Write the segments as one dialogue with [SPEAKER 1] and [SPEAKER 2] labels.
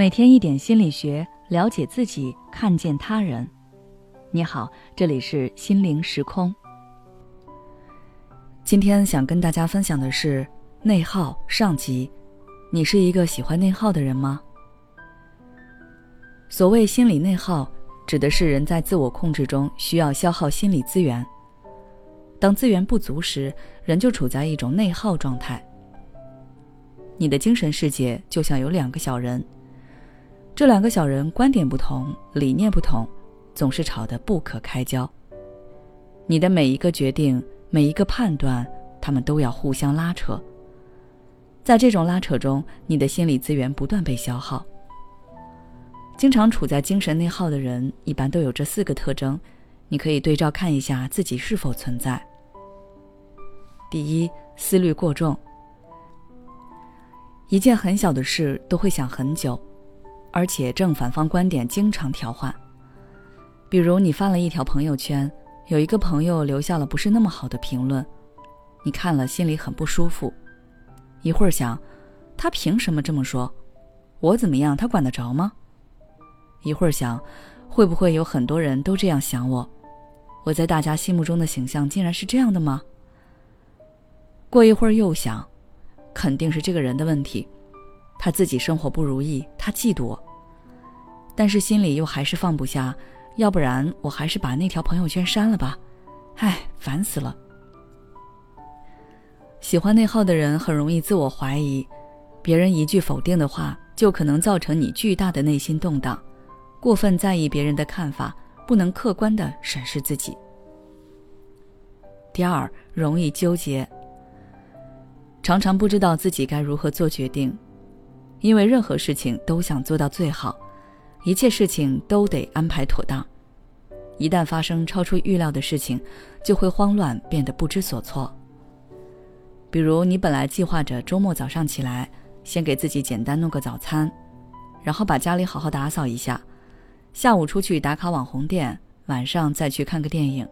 [SPEAKER 1] 每天一点心理学，了解自己，看见他人。你好，这里是心灵时空。今天想跟大家分享的是内耗上集。你是一个喜欢内耗的人吗？所谓心理内耗，指的是人在自我控制中需要消耗心理资源。当资源不足时，人就处在一种内耗状态。你的精神世界就像有两个小人。这两个小人观点不同，理念不同，总是吵得不可开交。你的每一个决定，每一个判断，他们都要互相拉扯。在这种拉扯中，你的心理资源不断被消耗。经常处在精神内耗的人，一般都有这四个特征，你可以对照看一下自己是否存在。第一，思虑过重，一件很小的事都会想很久。而且正反方观点经常调换。比如你发了一条朋友圈，有一个朋友留下了不是那么好的评论，你看了心里很不舒服。一会儿想，他凭什么这么说？我怎么样，他管得着吗？一会儿想，会不会有很多人都这样想我？我在大家心目中的形象竟然是这样的吗？过一会儿又想，肯定是这个人的问题。他自己生活不如意，他嫉妒我，但是心里又还是放不下，要不然我还是把那条朋友圈删了吧，唉，烦死了。喜欢内耗的人很容易自我怀疑，别人一句否定的话就可能造成你巨大的内心动荡，过分在意别人的看法，不能客观的审视自己。第二，容易纠结，常常不知道自己该如何做决定。因为任何事情都想做到最好，一切事情都得安排妥当。一旦发生超出预料的事情，就会慌乱，变得不知所措。比如，你本来计划着周末早上起来，先给自己简单弄个早餐，然后把家里好好打扫一下，下午出去打卡网红店，晚上再去看个电影。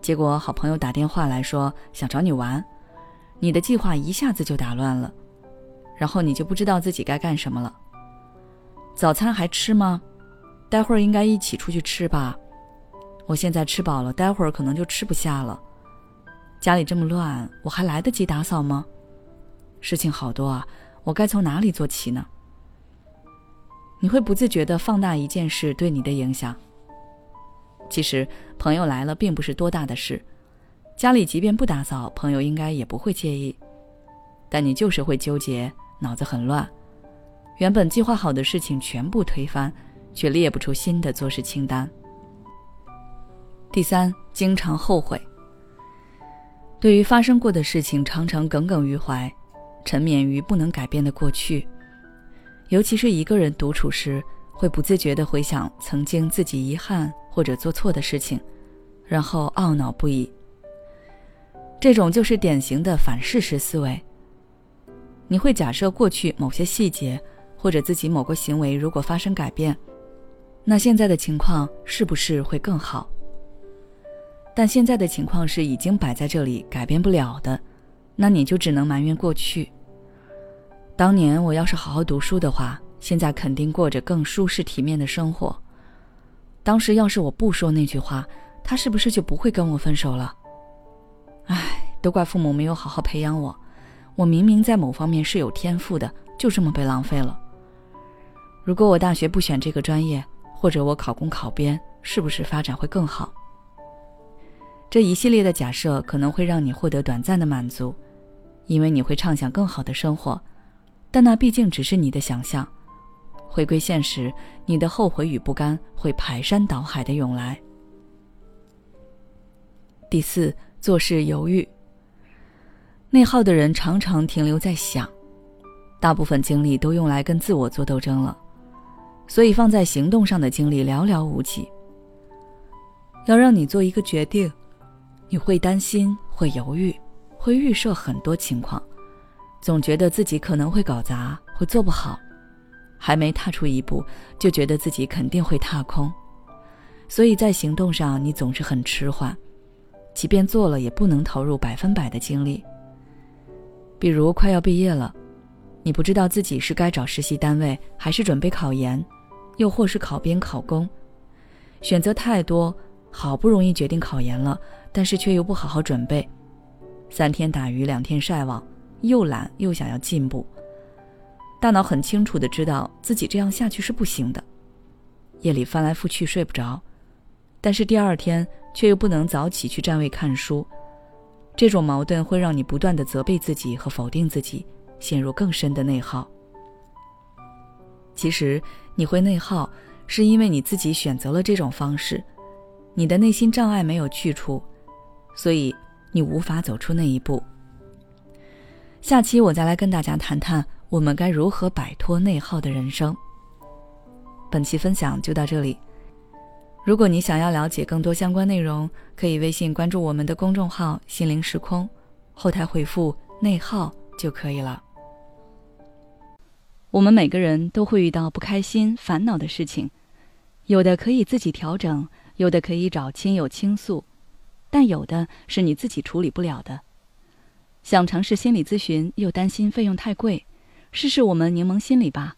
[SPEAKER 1] 结果，好朋友打电话来说想找你玩，你的计划一下子就打乱了。然后你就不知道自己该干什么了。早餐还吃吗？待会儿应该一起出去吃吧。我现在吃饱了，待会儿可能就吃不下了。家里这么乱，我还来得及打扫吗？事情好多啊，我该从哪里做起呢？你会不自觉地放大一件事对你的影响。其实朋友来了并不是多大的事，家里即便不打扫，朋友应该也不会介意。但你就是会纠结。脑子很乱，原本计划好的事情全部推翻，却列不出新的做事清单。第三，经常后悔。对于发生过的事情，常常耿耿于怀，沉湎于不能改变的过去。尤其是一个人独处时，会不自觉地回想曾经自己遗憾或者做错的事情，然后懊恼不已。这种就是典型的反事实思维。你会假设过去某些细节，或者自己某个行为如果发生改变，那现在的情况是不是会更好？但现在的情况是已经摆在这里，改变不了的，那你就只能埋怨过去。当年我要是好好读书的话，现在肯定过着更舒适体面的生活。当时要是我不说那句话，他是不是就不会跟我分手了？唉，都怪父母没有好好培养我。我明明在某方面是有天赋的，就这么被浪费了。如果我大学不选这个专业，或者我考公考编，是不是发展会更好？这一系列的假设可能会让你获得短暂的满足，因为你会畅想更好的生活，但那毕竟只是你的想象。回归现实，你的后悔与不甘会排山倒海的涌来。第四，做事犹豫。内耗的人常常停留在想，大部分精力都用来跟自我做斗争了，所以放在行动上的精力寥寥无几。要让你做一个决定，你会担心，会犹豫，会预设很多情况，总觉得自己可能会搞砸，会做不好，还没踏出一步，就觉得自己肯定会踏空，所以在行动上你总是很迟缓，即便做了，也不能投入百分百的精力。比如快要毕业了，你不知道自己是该找实习单位，还是准备考研，又或是考编考公，选择太多，好不容易决定考研了，但是却又不好好准备，三天打鱼两天晒网，又懒又想要进步。大脑很清楚的知道自己这样下去是不行的，夜里翻来覆去睡不着，但是第二天却又不能早起去占位看书，这种矛盾会让你不断的责备自己和否定自己。陷入更深的内耗。其实你会内耗，是因为你自己选择了这种方式，你的内心障碍没有去除，所以你无法走出那一步。下期我再来跟大家谈谈我们该如何摆脱内耗的人生。本期分享就到这里。如果你想要了解更多相关内容，可以微信关注我们的公众号“心灵时空”，后台回复“内耗”就可以了。我们每个人都会遇到不开心、烦恼的事情，有的可以自己调整，有的可以找亲友倾诉，但有的是你自己处理不了的。想尝试心理咨询，又担心费用太贵，试试我们柠檬心理吧。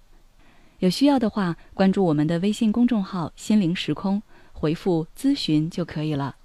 [SPEAKER 1] 有需要的话，关注我们的微信公众号“心灵时空”，回复“咨询”就可以了。